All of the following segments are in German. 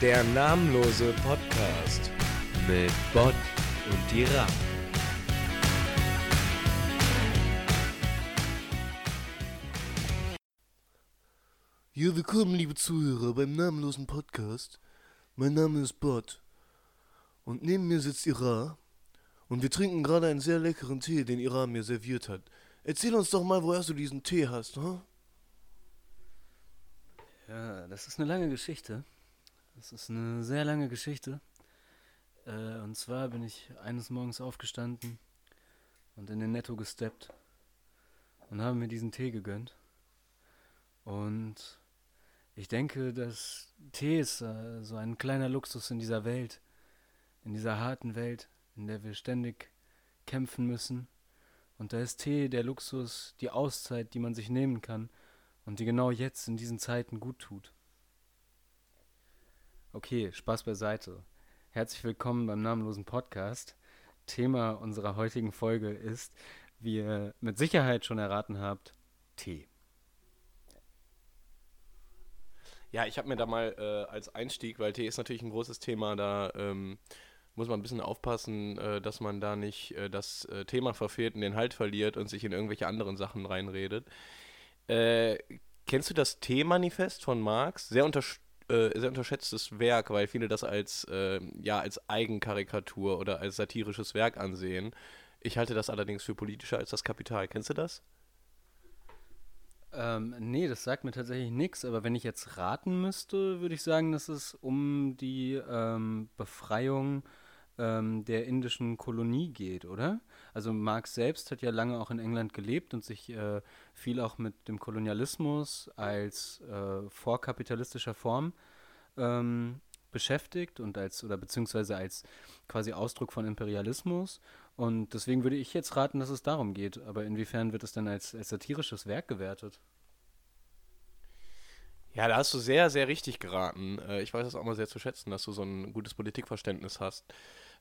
Der namenlose Podcast mit Bot und Dira. Ja, willkommen, liebe Zuhörer, beim namenlosen Podcast. Mein Name ist Bot. Und neben mir sitzt Ira. Und wir trinken gerade einen sehr leckeren Tee, den Ira mir serviert hat. Erzähl uns doch mal, woher du diesen Tee hast, hm? Ja, das ist eine lange Geschichte. Das ist eine sehr lange Geschichte. Äh, und zwar bin ich eines Morgens aufgestanden und in den Netto gesteppt und habe mir diesen Tee gegönnt. Und ich denke, dass Tee ist äh, so ein kleiner Luxus in dieser Welt, in dieser harten Welt, in der wir ständig kämpfen müssen. Und da ist Tee der Luxus, die Auszeit, die man sich nehmen kann und die genau jetzt in diesen Zeiten gut tut. Okay, Spaß beiseite. Herzlich willkommen beim namenlosen Podcast. Thema unserer heutigen Folge ist, wie ihr mit Sicherheit schon erraten habt, Tee. Ja, ich habe mir da mal äh, als Einstieg, weil Tee ist natürlich ein großes Thema, da ähm, muss man ein bisschen aufpassen, äh, dass man da nicht äh, das äh, Thema verfehlt und den Halt verliert und sich in irgendwelche anderen Sachen reinredet. Äh, kennst du das T-Manifest von Marx? Sehr, unter, äh, sehr unterschätztes Werk, weil viele das als, äh, ja, als Eigenkarikatur oder als satirisches Werk ansehen. Ich halte das allerdings für politischer als das Kapital. Kennst du das? Ähm, nee, das sagt mir tatsächlich nichts, aber wenn ich jetzt raten müsste, würde ich sagen, dass es um die ähm, Befreiung ähm, der indischen Kolonie geht, oder? Also Marx selbst hat ja lange auch in England gelebt und sich äh, viel auch mit dem Kolonialismus als äh, vorkapitalistischer Form ähm, beschäftigt und als oder beziehungsweise als quasi Ausdruck von Imperialismus. Und deswegen würde ich jetzt raten, dass es darum geht. Aber inwiefern wird es dann als, als satirisches Werk gewertet? Ja, da hast du sehr, sehr richtig geraten. Äh, ich weiß das auch mal sehr zu schätzen, dass du so ein gutes Politikverständnis hast.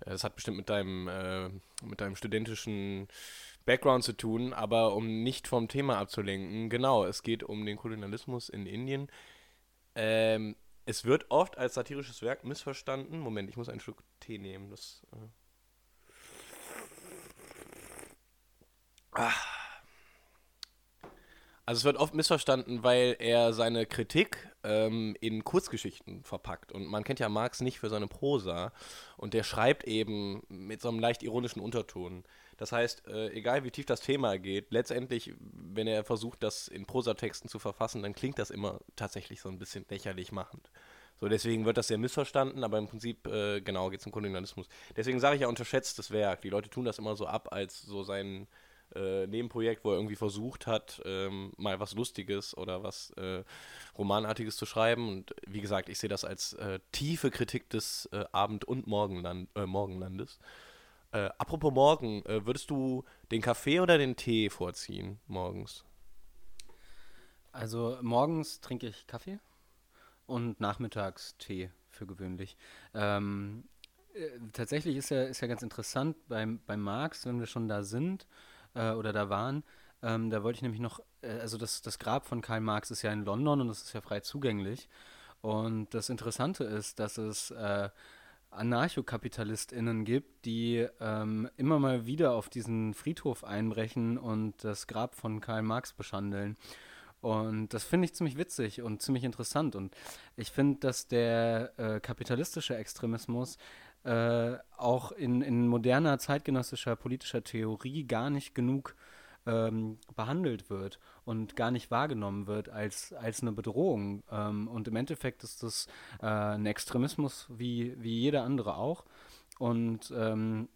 Äh, das hat bestimmt mit deinem, äh, mit deinem studentischen Background zu tun, aber um nicht vom Thema abzulenken, genau, es geht um den Kolonialismus in Indien. Ähm, es wird oft als satirisches Werk missverstanden. Moment, ich muss einen Schluck Tee nehmen. Das, äh ah. Also es wird oft missverstanden, weil er seine Kritik ähm, in Kurzgeschichten verpackt. Und man kennt ja Marx nicht für seine Prosa. Und der schreibt eben mit so einem leicht ironischen Unterton. Das heißt, äh, egal wie tief das Thema geht, letztendlich, wenn er versucht, das in Prosatexten zu verfassen, dann klingt das immer tatsächlich so ein bisschen lächerlich machend. So, deswegen wird das sehr missverstanden, aber im Prinzip, äh, genau, geht es um Kolonialismus. Deswegen sage ich ja unterschätztes Werk. Die Leute tun das immer so ab als so sein äh, Nebenprojekt, wo er irgendwie versucht hat, ähm, mal was Lustiges oder was äh, Romanartiges zu schreiben. Und wie gesagt, ich sehe das als äh, tiefe Kritik des äh, Abend- und Morgenland äh, Morgenlandes. Äh, apropos Morgen, würdest du den Kaffee oder den Tee vorziehen morgens? Also morgens trinke ich Kaffee und nachmittags Tee für gewöhnlich. Ähm, tatsächlich ist ja, ist ja ganz interessant beim, beim Marx, wenn wir schon da sind, äh, oder da waren. Ähm, da wollte ich nämlich noch, äh, also das, das Grab von Karl Marx ist ja in London und das ist ja frei zugänglich. Und das Interessante ist, dass es äh, AnarchokapitalistInnen gibt, die ähm, immer mal wieder auf diesen Friedhof einbrechen und das Grab von Karl Marx beschandeln. Und das finde ich ziemlich witzig und ziemlich interessant. Und ich finde, dass der äh, kapitalistische Extremismus äh, auch in, in moderner zeitgenössischer politischer Theorie gar nicht genug ähm, behandelt wird und gar nicht wahrgenommen wird als, als eine Bedrohung. Ähm, und im Endeffekt ist das äh, ein Extremismus wie, wie jeder andere auch. Und ähm,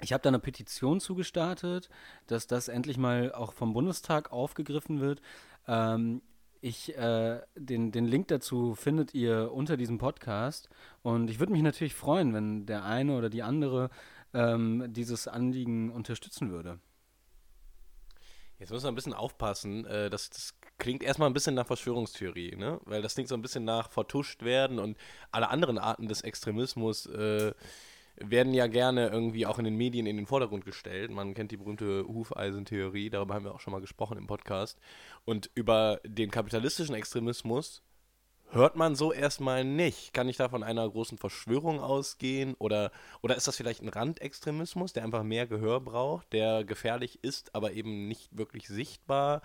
ich habe da eine Petition zugestartet, dass das endlich mal auch vom Bundestag aufgegriffen wird. Ähm, ich, äh, den, den Link dazu findet ihr unter diesem Podcast. Und ich würde mich natürlich freuen, wenn der eine oder die andere ähm, dieses Anliegen unterstützen würde. Jetzt müssen wir ein bisschen aufpassen. Äh, das, das klingt erstmal ein bisschen nach Verschwörungstheorie, ne? Weil das klingt so ein bisschen nach vertuscht werden und alle anderen Arten des Extremismus äh, werden ja gerne irgendwie auch in den Medien in den Vordergrund gestellt. Man kennt die berühmte Hufeisentheorie, darüber haben wir auch schon mal gesprochen im Podcast. Und über den kapitalistischen Extremismus hört man so erstmal nicht. Kann ich da von einer großen Verschwörung ausgehen? Oder, oder ist das vielleicht ein Randextremismus, der einfach mehr Gehör braucht, der gefährlich ist, aber eben nicht wirklich sichtbar?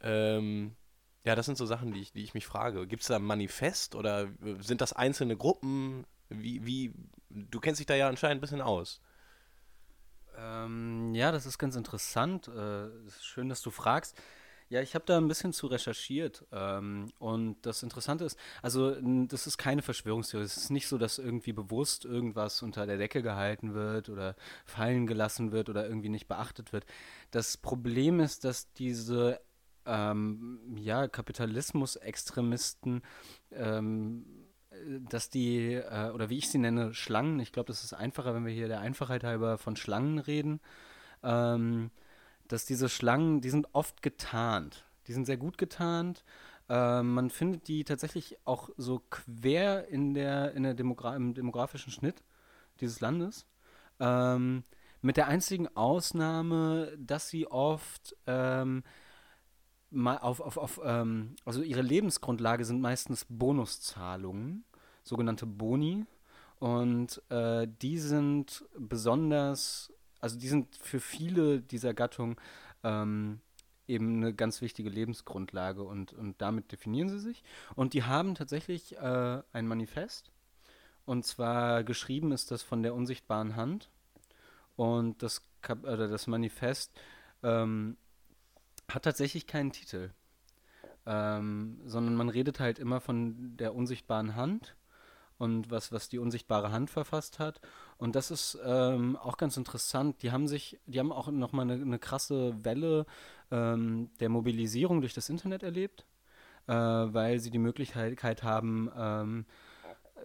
Ähm, ja, das sind so Sachen, die ich, die ich mich frage. Gibt es da ein Manifest oder sind das einzelne Gruppen? Wie, wie, du kennst dich da ja anscheinend ein bisschen aus. Ähm, ja, das ist ganz interessant. Äh, schön, dass du fragst. Ja, ich habe da ein bisschen zu recherchiert. Ähm, und das Interessante ist, also das ist keine Verschwörungstheorie. Es ist nicht so, dass irgendwie bewusst irgendwas unter der Decke gehalten wird oder fallen gelassen wird oder irgendwie nicht beachtet wird. Das Problem ist, dass diese ähm, ja, Kapitalismus-Extremisten ähm, dass die, äh, oder wie ich sie nenne, Schlangen, ich glaube, das ist einfacher, wenn wir hier der Einfachheit halber von Schlangen reden, ähm, dass diese Schlangen, die sind oft getarnt. Die sind sehr gut getarnt. Äh, man findet die tatsächlich auch so quer in der, in der Demogra im demografischen Schnitt dieses Landes. Ähm, mit der einzigen Ausnahme, dass sie oft ähm, mal auf, auf, auf ähm, also ihre Lebensgrundlage sind meistens Bonuszahlungen sogenannte Boni. Und äh, die sind besonders, also die sind für viele dieser Gattungen ähm, eben eine ganz wichtige Lebensgrundlage und, und damit definieren sie sich. Und die haben tatsächlich äh, ein Manifest. Und zwar geschrieben ist das von der unsichtbaren Hand. Und das, Kap oder das Manifest ähm, hat tatsächlich keinen Titel. Ähm, sondern man redet halt immer von der unsichtbaren Hand und was, was die unsichtbare Hand verfasst hat. Und das ist ähm, auch ganz interessant. Die haben sich, die haben auch nochmal eine, eine krasse Welle ähm, der Mobilisierung durch das Internet erlebt, äh, weil sie die Möglichkeit haben, ähm,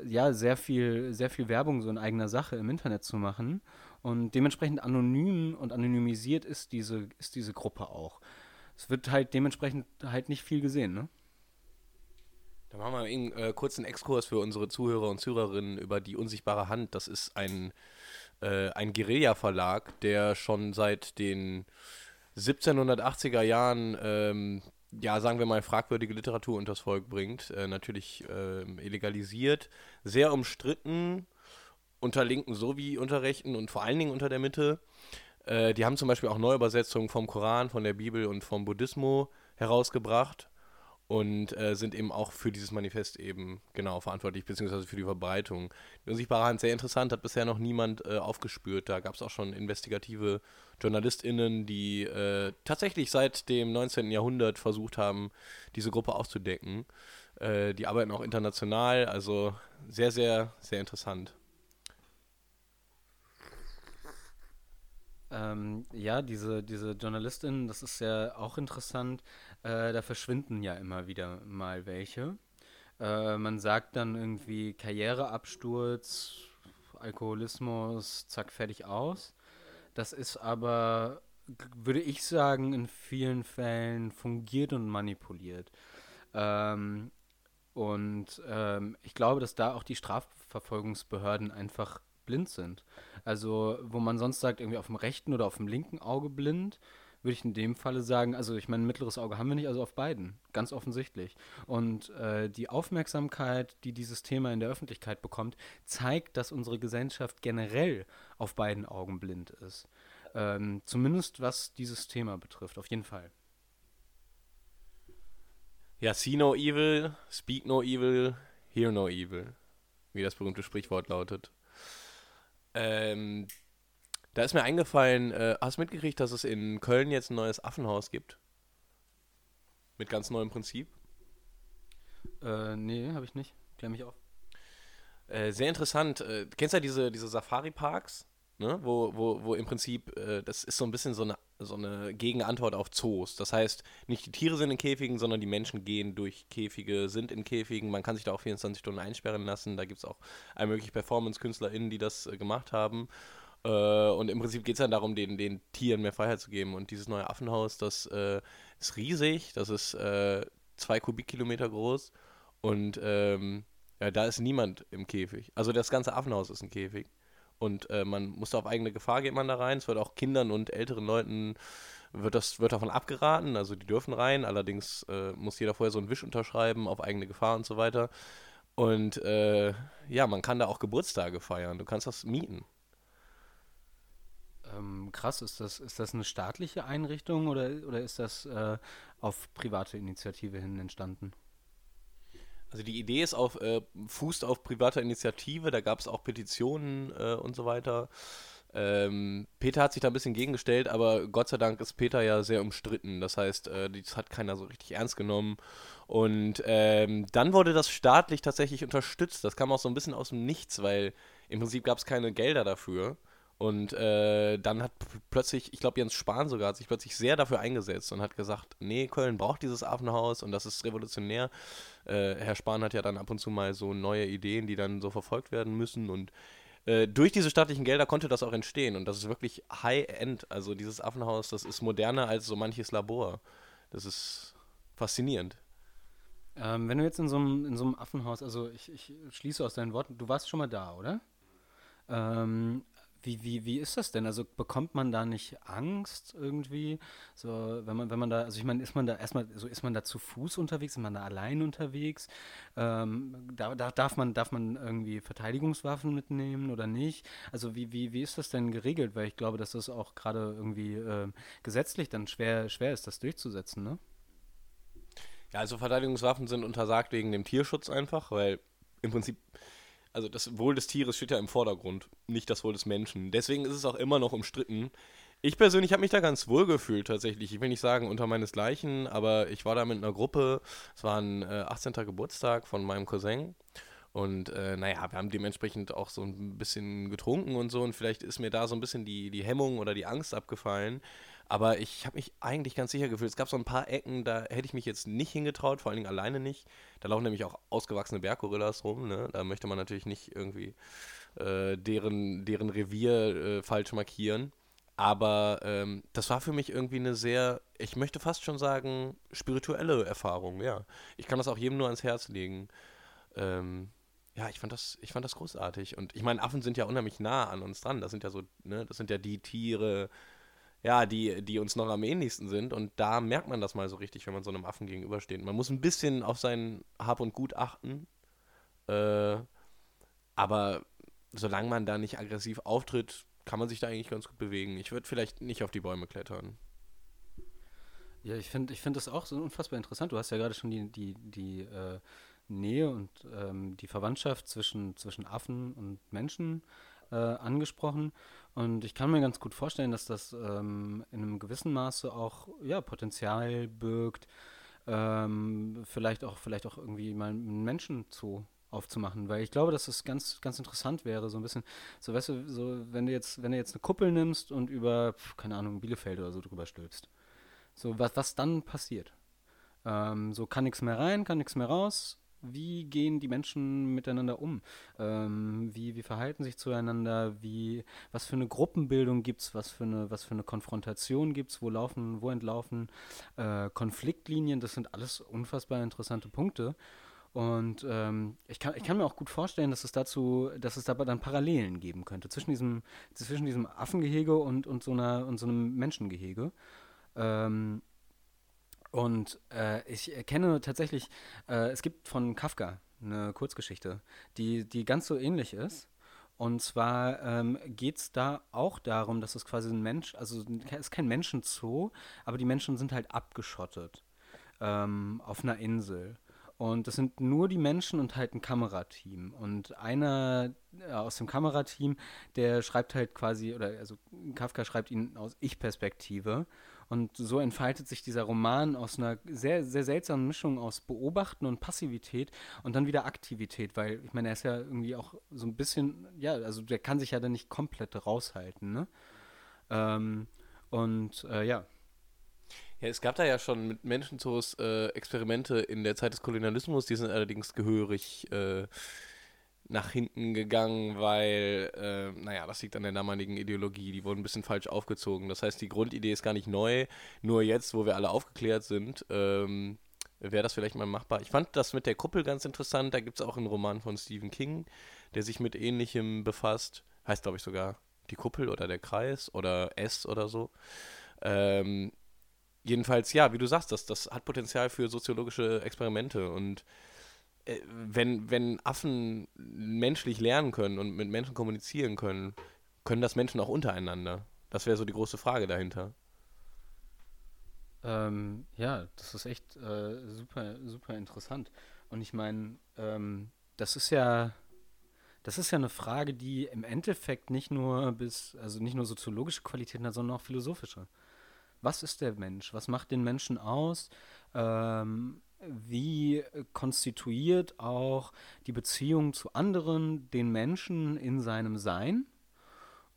ja, sehr viel, sehr viel Werbung so in eigener Sache im Internet zu machen. Und dementsprechend anonym und anonymisiert ist diese, ist diese Gruppe auch. Es wird halt dementsprechend halt nicht viel gesehen, ne? Dann machen wir eben äh, kurz einen Exkurs für unsere Zuhörer und Zuhörerinnen über die unsichtbare Hand. Das ist ein, äh, ein Guerilla-Verlag, der schon seit den 1780er Jahren, ähm, ja, sagen wir mal, fragwürdige Literatur unters Volk bringt. Äh, natürlich ähm, illegalisiert, sehr umstritten, unter Linken sowie unter Rechten und vor allen Dingen unter der Mitte. Äh, die haben zum Beispiel auch Neuübersetzungen vom Koran, von der Bibel und vom Buddhismus herausgebracht und äh, sind eben auch für dieses Manifest eben genau verantwortlich, beziehungsweise für die Verbreitung. Die unsichtbare Hand, sehr interessant, hat bisher noch niemand äh, aufgespürt. Da gab es auch schon investigative JournalistInnen, die äh, tatsächlich seit dem 19. Jahrhundert versucht haben, diese Gruppe aufzudecken. Äh, die arbeiten auch international, also sehr, sehr, sehr interessant. Ähm, ja, diese, diese JournalistInnen, das ist ja auch interessant. Äh, da verschwinden ja immer wieder mal welche. Äh, man sagt dann irgendwie Karriereabsturz, Alkoholismus, zack, fertig aus. Das ist aber, würde ich sagen, in vielen Fällen fungiert und manipuliert. Ähm, und ähm, ich glaube, dass da auch die Strafverfolgungsbehörden einfach blind sind. Also, wo man sonst sagt, irgendwie auf dem rechten oder auf dem linken Auge blind, würde ich in dem Falle sagen, also ich meine, mittleres Auge haben wir nicht, also auf beiden, ganz offensichtlich. Und äh, die Aufmerksamkeit, die dieses Thema in der Öffentlichkeit bekommt, zeigt, dass unsere Gesellschaft generell auf beiden Augen blind ist. Ähm, zumindest was dieses Thema betrifft, auf jeden Fall. Ja, see no evil, speak no evil, hear no evil, wie das berühmte Sprichwort lautet. Ähm, da ist mir eingefallen, äh, hast du mitgekriegt, dass es in Köln jetzt ein neues Affenhaus gibt? Mit ganz neuem Prinzip? Äh, nee, habe ich nicht. Klär mich auf. Äh, sehr interessant. Äh, kennst du ja diese, diese Safari-Parks? Ne? Wo, wo, wo im Prinzip, äh, das ist so ein bisschen so eine, so eine Gegenantwort auf Zoos. Das heißt, nicht die Tiere sind in Käfigen, sondern die Menschen gehen durch Käfige, sind in Käfigen. Man kann sich da auch 24 Stunden einsperren lassen. Da gibt es auch allmögliche Performance-KünstlerInnen, die das äh, gemacht haben. Äh, und im Prinzip geht es dann darum, den, den Tieren mehr Freiheit zu geben. Und dieses neue Affenhaus, das äh, ist riesig. Das ist äh, zwei Kubikkilometer groß. Und ähm, ja, da ist niemand im Käfig. Also das ganze Affenhaus ist ein Käfig. Und äh, man muss da auf eigene Gefahr geht man da rein. Es wird auch Kindern und älteren Leuten wird, das, wird davon abgeraten, also die dürfen rein, allerdings äh, muss jeder vorher so einen Wisch unterschreiben auf eigene Gefahr und so weiter. Und äh, ja, man kann da auch Geburtstage feiern, du kannst das mieten. Ähm, krass, ist das, ist das eine staatliche Einrichtung oder, oder ist das äh, auf private Initiative hin entstanden? Also die Idee ist auf, äh, fußt auf privater Initiative, da gab es auch Petitionen äh, und so weiter. Ähm, Peter hat sich da ein bisschen gegengestellt, aber Gott sei Dank ist Peter ja sehr umstritten. Das heißt, äh, das hat keiner so richtig ernst genommen. Und ähm, dann wurde das staatlich tatsächlich unterstützt. Das kam auch so ein bisschen aus dem Nichts, weil im Prinzip gab es keine Gelder dafür. Und äh, dann hat plötzlich, ich glaube Jens Spahn sogar, hat sich plötzlich sehr dafür eingesetzt und hat gesagt, nee, Köln braucht dieses Affenhaus und das ist revolutionär. Äh, Herr Spahn hat ja dann ab und zu mal so neue Ideen, die dann so verfolgt werden müssen und äh, durch diese staatlichen Gelder konnte das auch entstehen und das ist wirklich High-End. Also dieses Affenhaus, das ist moderner als so manches Labor. Das ist faszinierend. Ähm, wenn du jetzt in so einem, in so einem Affenhaus, also ich, ich schließe aus deinen Worten, du warst schon mal da, oder? Ähm, wie, wie, wie ist das denn? Also bekommt man da nicht Angst irgendwie? So, wenn man, wenn man da, also ich meine, ist man da erstmal, so ist man da zu Fuß unterwegs, ist man da allein unterwegs? Ähm, da, da, darf man, darf man irgendwie Verteidigungswaffen mitnehmen oder nicht? Also wie, wie, wie ist das denn geregelt? Weil ich glaube, dass das auch gerade irgendwie äh, gesetzlich dann schwer, schwer ist, das durchzusetzen, ne? Ja, also Verteidigungswaffen sind untersagt wegen dem Tierschutz einfach, weil im Prinzip also das Wohl des Tieres steht ja im Vordergrund, nicht das Wohl des Menschen. Deswegen ist es auch immer noch umstritten. Ich persönlich habe mich da ganz wohl gefühlt tatsächlich. Ich will nicht sagen unter meinesgleichen, aber ich war da mit einer Gruppe. Es war ein äh, 18. Geburtstag von meinem Cousin. Und äh, naja, wir haben dementsprechend auch so ein bisschen getrunken und so. Und vielleicht ist mir da so ein bisschen die, die Hemmung oder die Angst abgefallen. Aber ich habe mich eigentlich ganz sicher gefühlt. Es gab so ein paar Ecken, da hätte ich mich jetzt nicht hingetraut, vor allen Dingen alleine nicht. Da laufen nämlich auch ausgewachsene Berggorillas rum. Ne? Da möchte man natürlich nicht irgendwie äh, deren, deren Revier äh, falsch markieren. Aber ähm, das war für mich irgendwie eine sehr, ich möchte fast schon sagen, spirituelle Erfahrung, ja. Ich kann das auch jedem nur ans Herz legen. Ähm, ja, ich fand das, ich fand das großartig. Und ich meine, Affen sind ja unheimlich nah an uns dran. Das sind ja so, ne, das sind ja die Tiere, ja, die, die uns noch am ähnlichsten sind. Und da merkt man das mal so richtig, wenn man so einem Affen gegenübersteht. Man muss ein bisschen auf sein Hab und Gut achten. Äh, aber solange man da nicht aggressiv auftritt, kann man sich da eigentlich ganz gut bewegen. Ich würde vielleicht nicht auf die Bäume klettern. Ja, ich finde ich find das auch so unfassbar interessant. Du hast ja gerade schon die, die, die äh, Nähe und ähm, die Verwandtschaft zwischen, zwischen Affen und Menschen äh, angesprochen. Und ich kann mir ganz gut vorstellen, dass das ähm, in einem gewissen Maße auch ja, Potenzial birgt, ähm, vielleicht, auch, vielleicht auch irgendwie mal einen Menschenzoo aufzumachen, weil ich glaube, dass es ganz, ganz interessant wäre, so ein bisschen, so weißt du, so wenn du jetzt, wenn du jetzt eine Kuppel nimmst und über, keine Ahnung, Bielefeld oder so drüber stülpst, so was, was dann passiert. Ähm, so kann nichts mehr rein, kann nichts mehr raus, wie gehen die Menschen miteinander um? Ähm, wie, wie verhalten sich zueinander? Wie, was für eine Gruppenbildung gibt es? Was, für eine, was für eine Konfrontation gibt es? Wo laufen, wo entlaufen äh, Konfliktlinien? Das sind alles unfassbar interessante Punkte. Und ähm, ich, kann, ich kann mir auch gut vorstellen, dass es dazu, dass es dabei dann Parallelen geben könnte zwischen diesem, zwischen diesem Affengehege und, und, so, einer, und so einem Menschengehege. Ähm, und äh, ich kenne tatsächlich, äh, es gibt von Kafka eine Kurzgeschichte, die, die ganz so ähnlich ist. Und zwar ähm, geht es da auch darum, dass es quasi ein Mensch, also es ist kein Menschenzoo, aber die Menschen sind halt abgeschottet ähm, auf einer Insel. Und das sind nur die Menschen und halt ein Kamerateam. Und einer äh, aus dem Kamerateam, der schreibt halt quasi, oder also Kafka schreibt ihn aus Ich-Perspektive. Und so entfaltet sich dieser Roman aus einer sehr, sehr seltsamen Mischung aus Beobachten und Passivität und dann wieder Aktivität, weil ich meine, er ist ja irgendwie auch so ein bisschen, ja, also der kann sich ja dann nicht komplett raushalten, ne? Ähm, und äh, ja. Ja, es gab da ja schon mit Menschenzoos äh, Experimente in der Zeit des Kolonialismus, die sind allerdings gehörig äh, nach hinten gegangen, weil, äh, naja, das liegt an der damaligen Ideologie. Die wurden ein bisschen falsch aufgezogen. Das heißt, die Grundidee ist gar nicht neu. Nur jetzt, wo wir alle aufgeklärt sind, ähm, wäre das vielleicht mal machbar. Ich fand das mit der Kuppel ganz interessant. Da gibt es auch einen Roman von Stephen King, der sich mit Ähnlichem befasst. Heißt, glaube ich, sogar die Kuppel oder der Kreis oder S oder so. Ähm, jedenfalls, ja, wie du sagst, das, das hat Potenzial für soziologische Experimente und wenn, wenn Affen menschlich lernen können und mit Menschen kommunizieren können, können das Menschen auch untereinander? Das wäre so die große Frage dahinter. Ähm, ja, das ist echt äh, super, super interessant. Und ich meine, ähm, das ist ja, das ist ja eine Frage, die im Endeffekt nicht nur bis, also nicht nur soziologische Qualitäten hat, sondern auch philosophische. Was ist der Mensch? Was macht den Menschen aus? Ähm, wie konstituiert auch die Beziehung zu anderen den Menschen in seinem Sein?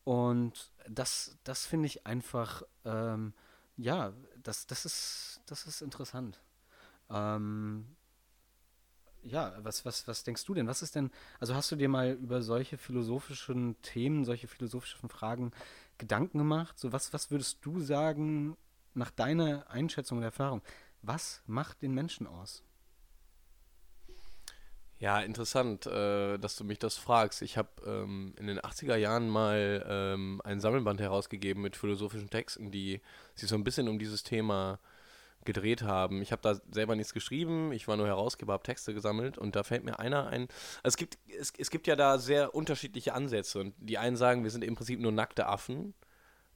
Und das, das finde ich einfach, ähm, ja, das, das, ist, das ist interessant. Ähm, ja, was, was, was denkst du denn? Was ist denn, also hast du dir mal über solche philosophischen Themen, solche philosophischen Fragen Gedanken gemacht? So, was, was würdest du sagen, nach deiner Einschätzung und Erfahrung, was macht den Menschen aus? Ja, interessant, äh, dass du mich das fragst. Ich habe ähm, in den 80er Jahren mal ähm, ein Sammelband herausgegeben mit philosophischen Texten, die sich so ein bisschen um dieses Thema gedreht haben. Ich habe da selber nichts geschrieben, ich war nur Herausgeber, habe Texte gesammelt und da fällt mir einer ein. Also es, gibt, es, es gibt ja da sehr unterschiedliche Ansätze und die einen sagen, wir sind im Prinzip nur nackte Affen.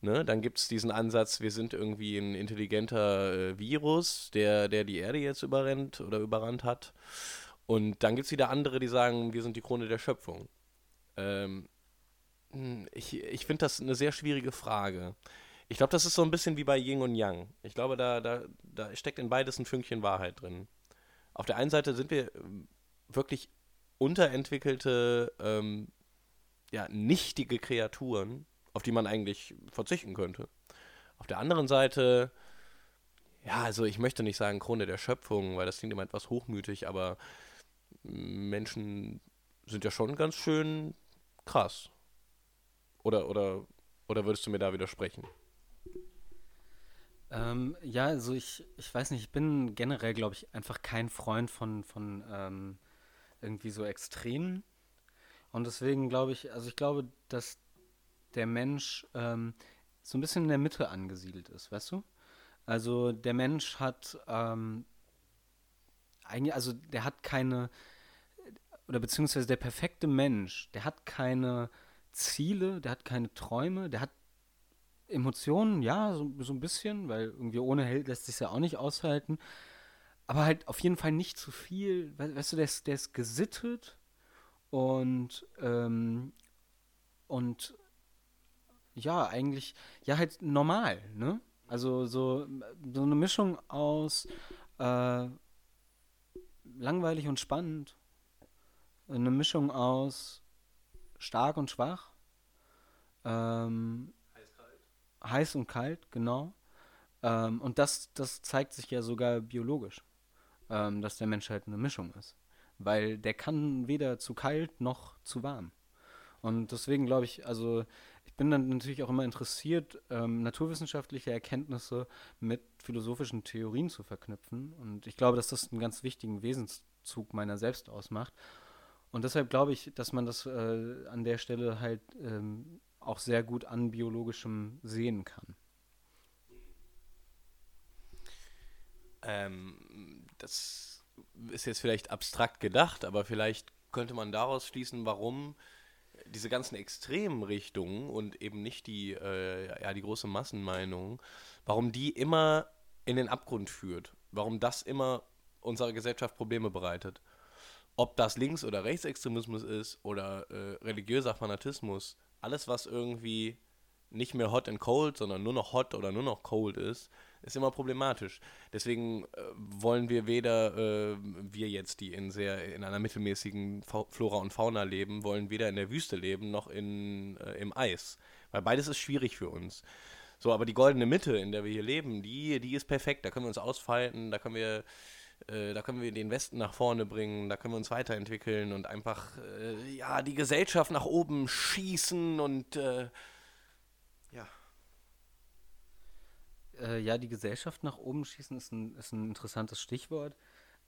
Ne? Dann gibt es diesen Ansatz, wir sind irgendwie ein intelligenter äh, Virus, der, der die Erde jetzt überrennt oder überrannt hat. Und dann gibt es wieder andere, die sagen, wir sind die Krone der Schöpfung. Ähm, hm, ich ich finde das eine sehr schwierige Frage. Ich glaube, das ist so ein bisschen wie bei Yin und Yang. Ich glaube, da, da, da steckt in beides ein Fünkchen Wahrheit drin. Auf der einen Seite sind wir ähm, wirklich unterentwickelte, ähm, ja, nichtige Kreaturen, auf die man eigentlich verzichten könnte. Auf der anderen Seite, ja, also ich möchte nicht sagen Krone der Schöpfung, weil das klingt immer etwas hochmütig, aber Menschen sind ja schon ganz schön krass. Oder, oder, oder würdest du mir da widersprechen? Ähm, ja, also ich, ich weiß nicht, ich bin generell, glaube ich, einfach kein Freund von, von ähm, irgendwie so Extremen. Und deswegen glaube ich, also ich glaube, dass der Mensch ähm, so ein bisschen in der Mitte angesiedelt ist, weißt du? Also der Mensch hat ähm, eigentlich, also der hat keine, oder beziehungsweise der perfekte Mensch, der hat keine Ziele, der hat keine Träume, der hat Emotionen, ja, so, so ein bisschen, weil irgendwie ohne Held lässt sich ja auch nicht aushalten. Aber halt auf jeden Fall nicht zu viel. Weißt du, der ist, der ist gesittet und, ähm, und ja, eigentlich, ja, halt normal, ne? Also so, so eine Mischung aus äh, langweilig und spannend. Eine Mischung aus stark und schwach. Ähm, heiß, heiß und kalt, genau. Ähm, und das, das zeigt sich ja sogar biologisch, ähm, dass der Mensch halt eine Mischung ist. Weil der kann weder zu kalt noch zu warm. Und deswegen glaube ich, also bin dann natürlich auch immer interessiert, ähm, naturwissenschaftliche Erkenntnisse mit philosophischen Theorien zu verknüpfen. Und ich glaube, dass das einen ganz wichtigen Wesenszug meiner selbst ausmacht. Und deshalb glaube ich, dass man das äh, an der Stelle halt ähm, auch sehr gut an biologischem sehen kann. Ähm, das ist jetzt vielleicht abstrakt gedacht, aber vielleicht könnte man daraus schließen, warum diese ganzen extremen Richtungen und eben nicht die, äh, ja, die große Massenmeinung, warum die immer in den Abgrund führt. Warum das immer unserer Gesellschaft Probleme bereitet. Ob das Links- oder Rechtsextremismus ist oder äh, religiöser Fanatismus, alles, was irgendwie nicht mehr hot and cold, sondern nur noch hot oder nur noch cold ist, ist immer problematisch. Deswegen äh, wollen wir weder, äh, wir jetzt, die in sehr in einer mittelmäßigen Flora und Fauna leben, wollen weder in der Wüste leben noch in, äh, im Eis. Weil beides ist schwierig für uns. So, aber die goldene Mitte, in der wir hier leben, die, die ist perfekt. Da können wir uns ausfalten, da können wir, äh, da können wir den Westen nach vorne bringen, da können wir uns weiterentwickeln und einfach, äh, ja, die Gesellschaft nach oben schießen und äh, ja, die Gesellschaft nach oben schießen ist ein, ist ein interessantes Stichwort.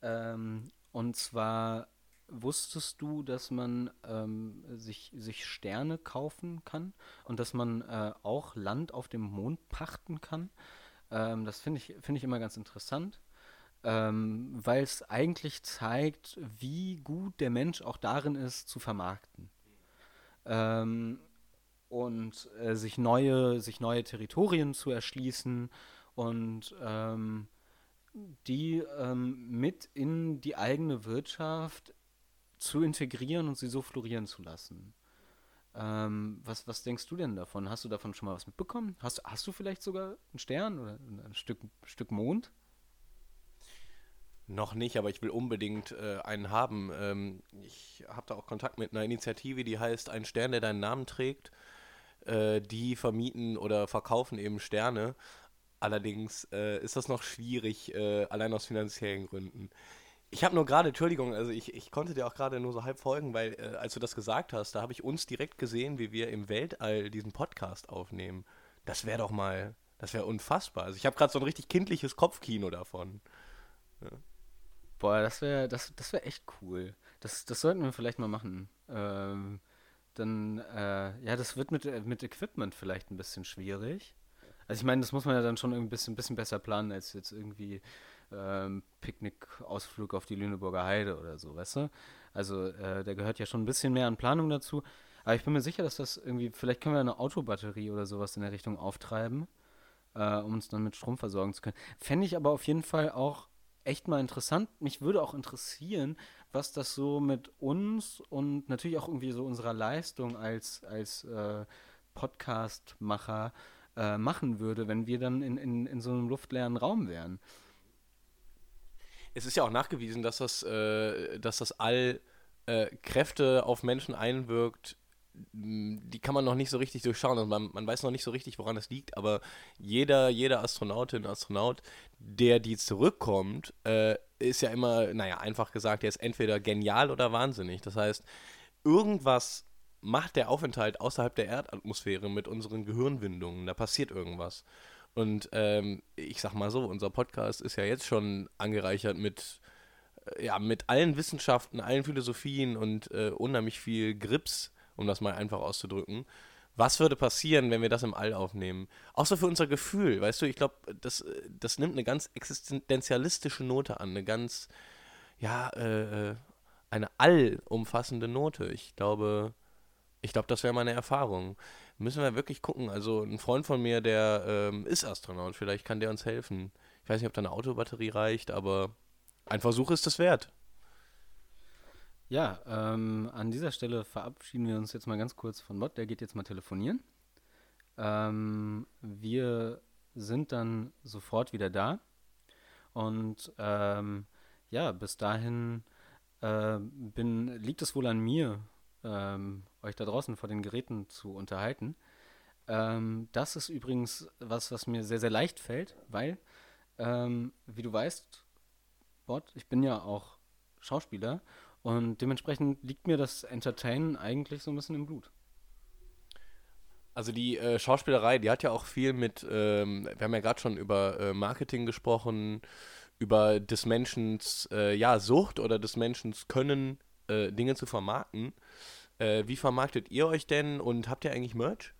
Ähm, und zwar wusstest du, dass man ähm, sich, sich Sterne kaufen kann und dass man äh, auch Land auf dem Mond pachten kann? Ähm, das finde ich, find ich immer ganz interessant, ähm, weil es eigentlich zeigt, wie gut der Mensch auch darin ist, zu vermarkten. Und äh, sich, neue, sich neue Territorien zu erschließen und ähm, die ähm, mit in die eigene Wirtschaft zu integrieren und sie so florieren zu lassen. Ähm, was, was denkst du denn davon? Hast du davon schon mal was mitbekommen? Hast, hast du vielleicht sogar einen Stern oder ein Stück, Stück Mond? Noch nicht, aber ich will unbedingt äh, einen haben. Ähm, ich habe da auch Kontakt mit einer Initiative, die heißt Ein Stern, der deinen Namen trägt. Äh, die vermieten oder verkaufen eben Sterne. Allerdings äh, ist das noch schwierig, äh, allein aus finanziellen Gründen. Ich habe nur gerade, Entschuldigung, also ich, ich konnte dir auch gerade nur so halb folgen, weil äh, als du das gesagt hast, da habe ich uns direkt gesehen, wie wir im Weltall diesen Podcast aufnehmen. Das wäre doch mal, das wäre unfassbar. Also ich habe gerade so ein richtig kindliches Kopfkino davon. Ja. Boah, das wäre das, das wär echt cool. Das, das sollten wir vielleicht mal machen. Ähm, dann, äh, ja, das wird mit, mit Equipment vielleicht ein bisschen schwierig. Also ich meine, das muss man ja dann schon ein bisschen, bisschen besser planen als jetzt irgendwie ähm, Picknick-Ausflug auf die Lüneburger Heide oder so, weißt du? Also äh, da gehört ja schon ein bisschen mehr an Planung dazu. Aber ich bin mir sicher, dass das irgendwie, vielleicht können wir eine Autobatterie oder sowas in der Richtung auftreiben, äh, um uns dann mit Strom versorgen zu können. Fände ich aber auf jeden Fall auch echt mal interessant. Mich würde auch interessieren, was das so mit uns und natürlich auch irgendwie so unserer Leistung als, als äh, Podcast-Macher äh, machen würde, wenn wir dann in, in, in so einem luftleeren Raum wären. Es ist ja auch nachgewiesen, dass das, äh, dass das All äh, Kräfte auf Menschen einwirkt, die kann man noch nicht so richtig durchschauen. Also man, man weiß noch nicht so richtig, woran es liegt, aber jeder, jeder Astronautin, Astronaut, der die zurückkommt, äh, ist ja immer, naja, einfach gesagt, der ist entweder genial oder wahnsinnig. Das heißt, irgendwas macht der Aufenthalt außerhalb der Erdatmosphäre mit unseren Gehirnwindungen. Da passiert irgendwas. Und ähm, ich sag mal so, unser Podcast ist ja jetzt schon angereichert mit, äh, ja, mit allen Wissenschaften, allen Philosophien und äh, unheimlich viel Grips, um das mal einfach auszudrücken. Was würde passieren, wenn wir das im All aufnehmen? Außer für unser Gefühl, weißt du, ich glaube, das, das nimmt eine ganz existenzialistische Note an, eine ganz, ja, äh, äh eine allumfassende Note. Ich glaube, ich glaube, das wäre meine Erfahrung müssen wir wirklich gucken. Also ein Freund von mir, der ähm, ist Astronaut, vielleicht kann der uns helfen. Ich weiß nicht, ob da eine Autobatterie reicht, aber ein Versuch ist es wert. Ja, ähm, an dieser Stelle verabschieden wir uns jetzt mal ganz kurz von Bot. Der geht jetzt mal telefonieren. Ähm, wir sind dann sofort wieder da. Und ähm, ja, bis dahin äh, bin, liegt es wohl an mir, ähm, euch da draußen vor den Geräten zu unterhalten. Ähm, das ist übrigens was, was mir sehr, sehr leicht fällt, weil, ähm, wie du weißt, Bot, ich bin ja auch Schauspieler und dementsprechend liegt mir das Entertainen eigentlich so ein bisschen im Blut. Also die äh, Schauspielerei, die hat ja auch viel mit, ähm, wir haben ja gerade schon über äh, Marketing gesprochen, über des Menschen äh, ja, Sucht oder des Menschen Können, äh, Dinge zu vermarkten. Äh, wie vermarktet ihr euch denn und habt ihr eigentlich Merch?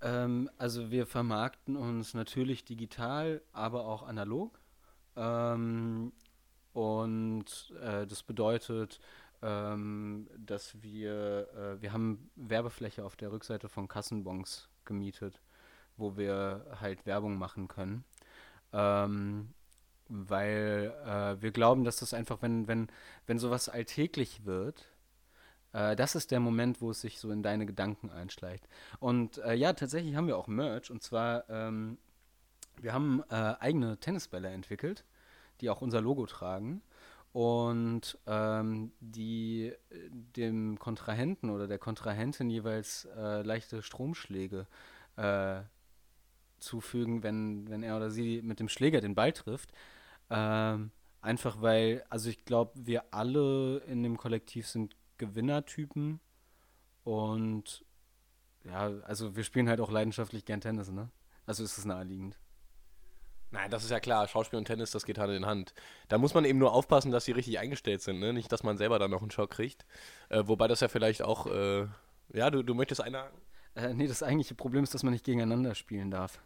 Ähm, also wir vermarkten uns natürlich digital, aber auch analog. Ähm, und äh, das bedeutet, ähm, dass wir, äh, wir haben Werbefläche auf der Rückseite von Kassenbons gemietet, wo wir halt Werbung machen können. Ähm, weil äh, wir glauben, dass das einfach, wenn, wenn, wenn sowas alltäglich wird, äh, das ist der Moment, wo es sich so in deine Gedanken einschleicht. Und äh, ja, tatsächlich haben wir auch Merch. Und zwar, ähm, wir haben äh, eigene Tennisbälle entwickelt, die auch unser Logo tragen. Und ähm, die dem Kontrahenten oder der Kontrahentin jeweils äh, leichte Stromschläge äh, zufügen, wenn, wenn er oder sie mit dem Schläger den Ball trifft. Ähm, einfach weil, also ich glaube, wir alle in dem Kollektiv sind Gewinnertypen. Und ja, also wir spielen halt auch leidenschaftlich gern Tennis, ne? Also ist es naheliegend. Nein, das ist ja klar. Schauspiel und Tennis, das geht Hand in Hand. Da muss man eben nur aufpassen, dass sie richtig eingestellt sind, ne? Nicht, dass man selber dann noch einen Schock kriegt. Äh, wobei das ja vielleicht auch, äh, ja, du, du möchtest einhaken? Äh, nee, das eigentliche Problem ist, dass man nicht gegeneinander spielen darf.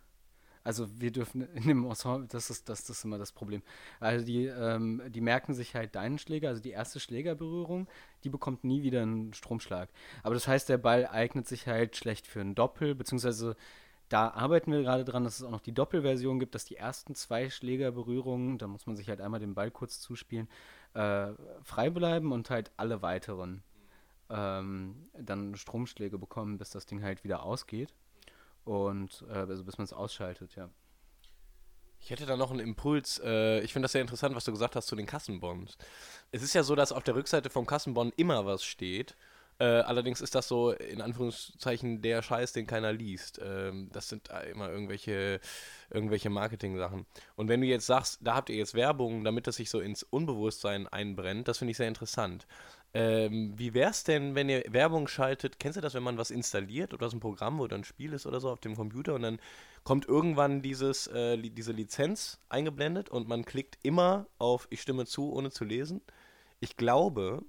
Also wir dürfen in dem Ensemble, das ist, das, das ist immer das Problem. Also die, ähm, die merken sich halt deinen Schläger, also die erste Schlägerberührung, die bekommt nie wieder einen Stromschlag. Aber das heißt, der Ball eignet sich halt schlecht für ein Doppel, beziehungsweise da arbeiten wir gerade dran, dass es auch noch die Doppelversion gibt, dass die ersten zwei Schlägerberührungen, da muss man sich halt einmal den Ball kurz zuspielen, äh, frei bleiben und halt alle weiteren ähm, dann Stromschläge bekommen, bis das Ding halt wieder ausgeht. Und äh, also bis man es ausschaltet, ja. Ich hätte da noch einen Impuls. Äh, ich finde das sehr interessant, was du gesagt hast zu den Kassenbons. Es ist ja so, dass auf der Rückseite vom Kassenbon immer was steht. Äh, allerdings ist das so in Anführungszeichen der Scheiß, den keiner liest. Ähm, das sind immer irgendwelche, irgendwelche Marketing-Sachen. Und wenn du jetzt sagst, da habt ihr jetzt Werbung, damit das sich so ins Unbewusstsein einbrennt, das finde ich sehr interessant. Ähm, wie wäre es denn, wenn ihr Werbung schaltet? Kennst du das, wenn man was installiert oder so ein Programm oder ein Spiel ist oder so auf dem Computer und dann kommt irgendwann dieses, äh, li diese Lizenz eingeblendet und man klickt immer auf Ich stimme zu, ohne zu lesen? Ich glaube,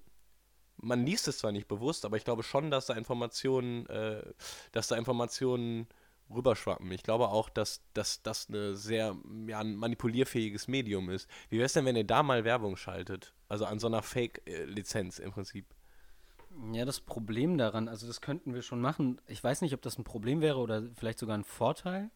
man liest es zwar nicht bewusst, aber ich glaube schon, dass da Informationen, äh, dass da Informationen rüberschwappen. Ich glaube auch, dass, das eine sehr ja, manipulierfähiges Medium ist. Wie wäre es denn, wenn ihr da mal Werbung schaltet? Also an so einer Fake-Lizenz im Prinzip. Ja, das Problem daran, also das könnten wir schon machen. Ich weiß nicht, ob das ein Problem wäre oder vielleicht sogar ein Vorteil,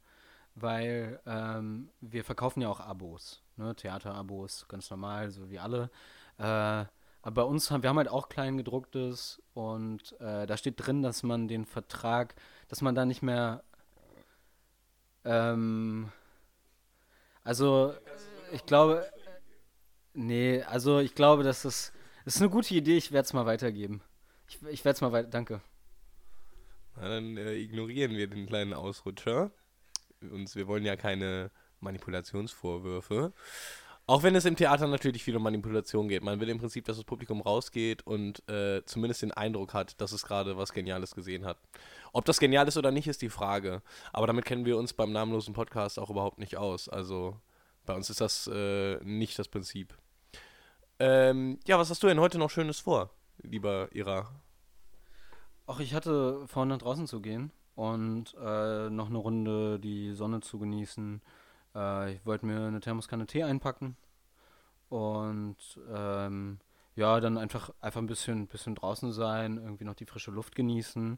weil ähm, wir verkaufen ja auch Abos, ne? Theaterabos, ganz normal, so wie alle. Äh, aber bei uns haben wir haben halt auch Kleingedrucktes und äh, da steht drin, dass man den Vertrag, dass man da nicht mehr ähm, also, ich glaube, nee, also ich glaube, dass das, das ist eine gute Idee. Ich werde es mal weitergeben. Ich, ich werde es mal weiter, danke. Na, dann äh, ignorieren wir den kleinen Ausrutscher. Uns, wir wollen ja keine Manipulationsvorwürfe. Auch wenn es im Theater natürlich viel um Manipulation geht. Man will im Prinzip, dass das Publikum rausgeht und äh, zumindest den Eindruck hat, dass es gerade was Geniales gesehen hat. Ob das genial ist oder nicht, ist die Frage. Aber damit kennen wir uns beim namenlosen Podcast auch überhaupt nicht aus. Also bei uns ist das äh, nicht das Prinzip. Ähm, ja, was hast du denn heute noch Schönes vor, lieber Ira? Ach, ich hatte vor, nach draußen zu gehen und äh, noch eine Runde die Sonne zu genießen äh, ich wollte mir eine Thermoskanne Tee einpacken und ähm, ja, dann einfach, einfach ein bisschen, bisschen draußen sein, irgendwie noch die frische Luft genießen,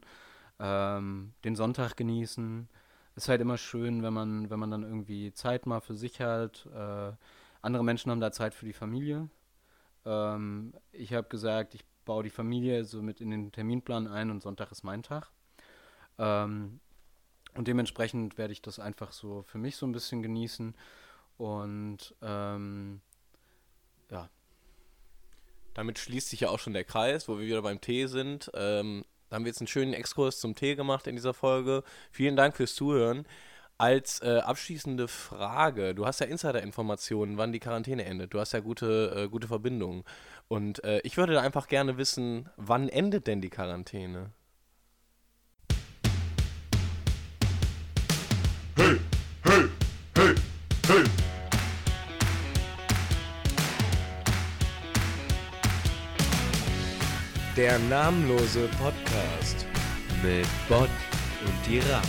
ähm, den Sonntag genießen. Ist halt immer schön, wenn man, wenn man dann irgendwie Zeit mal für sich hat. Äh, andere Menschen haben da Zeit für die Familie. Ähm, ich habe gesagt, ich baue die Familie so mit in den Terminplan ein und Sonntag ist mein Tag. Ähm, und dementsprechend werde ich das einfach so für mich so ein bisschen genießen. Und ähm, ja. Damit schließt sich ja auch schon der Kreis, wo wir wieder beim Tee sind. Ähm, da haben wir jetzt einen schönen Exkurs zum Tee gemacht in dieser Folge. Vielen Dank fürs Zuhören. Als äh, abschließende Frage, du hast ja Insider-Informationen, wann die Quarantäne endet. Du hast ja gute, äh, gute Verbindungen. Und äh, ich würde da einfach gerne wissen, wann endet denn die Quarantäne? Der namenlose Podcast mit Bot und Dira.